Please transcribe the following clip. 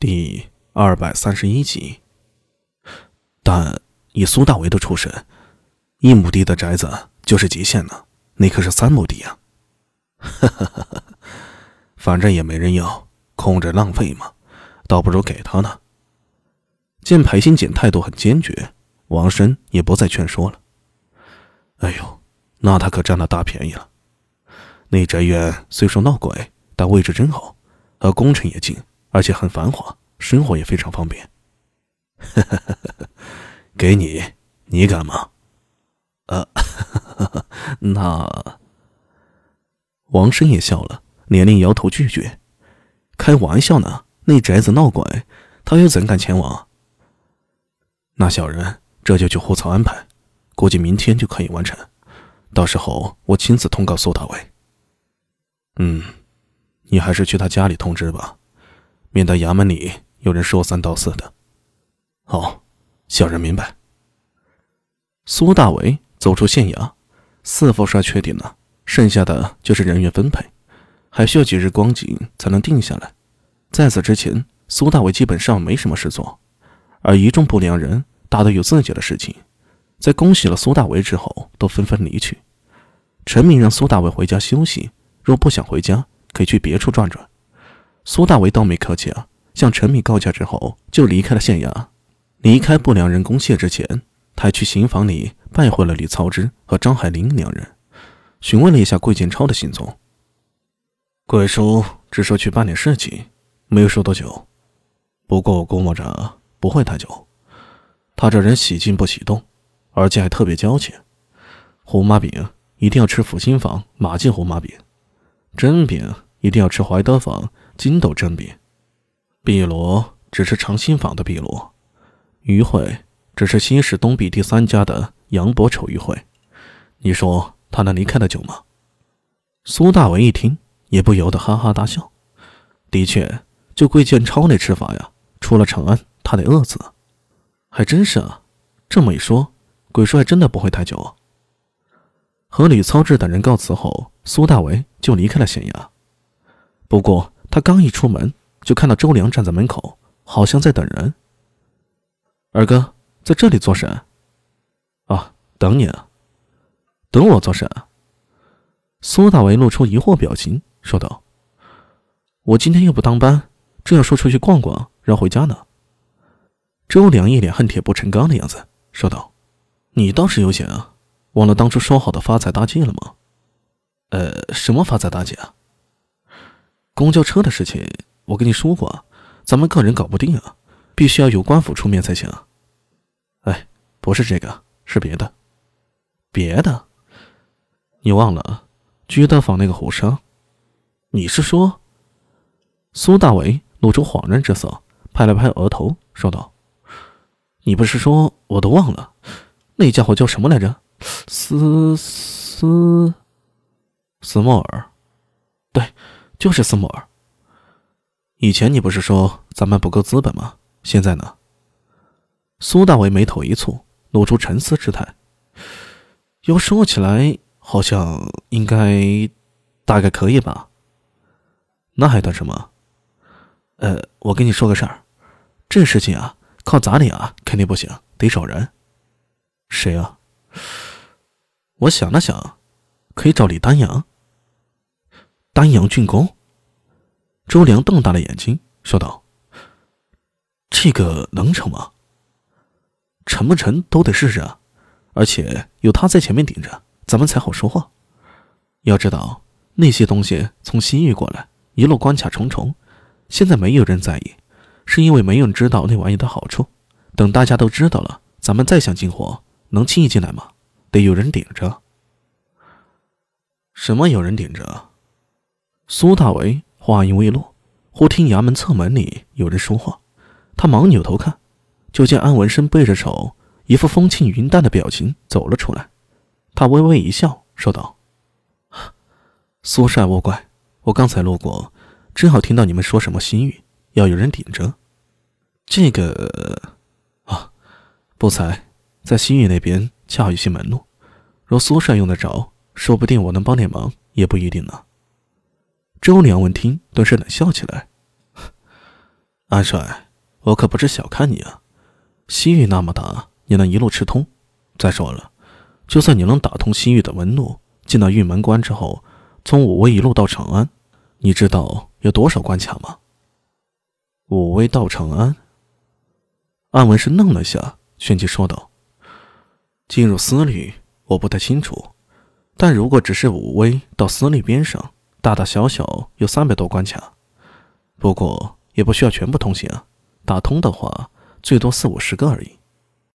第二百三十一集。但以苏大为的出身，一亩地的宅子就是极限了，那可是三亩地啊！哈哈哈哈反正也没人要，空着浪费嘛，倒不如给他呢。见裴新简态度很坚决，王生也不再劝说了。哎呦，那他可占了大便宜了。那宅院虽说闹鬼，但位置真好，和工程也近。而且很繁华，生活也非常方便。给你，你敢吗？呃，那王生也笑了，连连摇头拒绝。开玩笑呢，那宅子闹鬼，他又怎敢前往？那小人这就去户曹安排，估计明天就可以完成。到时候我亲自通告苏大伟。嗯，你还是去他家里通知吧。免得衙门里有人说三道四的。好，小人明白。苏大为走出县衙，四副帅确定了，剩下的就是人员分配，还需要几日光景才能定下来。在此之前，苏大为基本上没什么事做，而一众不良人大都有自己的事情，在恭喜了苏大为之后，都纷纷离去。陈明让苏大为回家休息，若不想回家，可以去别处转转。苏大为倒没客气啊，向陈敏告假之后，就离开了县衙。离开不良人公谢之前，他还去刑房里拜会了李操之和张海林两人，询问了一下桂建超的行踪。桂叔只说去办点事情，没有说多久。不过我估摸着不会太久。他这人喜静不喜动，而且还特别娇气。胡麻饼一定要吃福兴坊马记胡麻饼，蒸饼一定要吃怀德坊。金斗正比，碧罗只是长兴坊的碧罗，余会只是新市东壁第三家的杨伯丑余会。你说他能离开的久吗？苏大为一听，也不由得哈哈大笑。的确，就桂建超那吃法呀，出了长安，他得饿死。还真是啊，这么一说，鬼叔还真的不会太久。和李操志等人告辞后，苏大为就离开了县衙。不过。他刚一出门，就看到周良站在门口，好像在等人。二哥在这里做甚？啊，等你啊。等我做甚？苏大为露出疑惑表情，说道：“我今天又不当班，正要说出去逛逛，然后回家呢。”周良一脸恨铁不成钢的样子，说道：“你倒是悠闲啊，忘了当初说好的发财大计了吗？”呃，什么发财大计啊？公交车的事情，我跟你说过，咱们个人搞不定啊，必须要有官府出面才行。哎，不是这个，是别的。别的？你忘了居德坊那个胡商？你是说？苏大伟露出恍然之色，拍了拍额头，说道：“你不是说我都忘了？那家伙叫什么来着？斯斯斯莫尔？对。”就是斯莫尔。以前你不是说咱们不够资本吗？现在呢？苏大伟眉头一蹙，露出沉思之态。要说起来，好像应该，大概可以吧。那还等什么？呃，我跟你说个事儿，这事情啊，靠咱俩肯定不行，得找人。谁啊？我想了想，可以找李丹阳。丹阳竣工，周良瞪大了眼睛说道：“这个能成吗？成不成都得试试啊！而且有他在前面顶着，咱们才好说话。要知道那些东西从西域过来，一路关卡重重，现在没有人在意，是因为没有人知道那玩意的好处。等大家都知道了，咱们再想进货，能轻易进来吗？得有人顶着。什么有人顶着？”苏大为话音未落，忽听衙门侧门里有人说话，他忙扭头看，就见安文生背着手，一副风轻云淡的表情走了出来。他微微一笑，说道：“ 苏帅勿怪，我刚才路过，正好听到你们说什么新域要有人顶着。这个啊，不才在新域那边恰好有些门路，若苏帅用得着，说不定我能帮点忙，也不一定呢。”周良闻听，顿时冷笑起来：“ 安帅，我可不是小看你啊！西域那么大，你能一路吃通？再说了，就算你能打通西域的门路，进到玉门关之后，从武威一路到长安，你知道有多少关卡吗？武威到长安，安文是愣了下，旋即说道：“进入司隶，我不太清楚，但如果只是武威到司隶边上，大大小小有三百多关卡。不过……”也不需要全部通行啊，打通的话最多四五十个而已。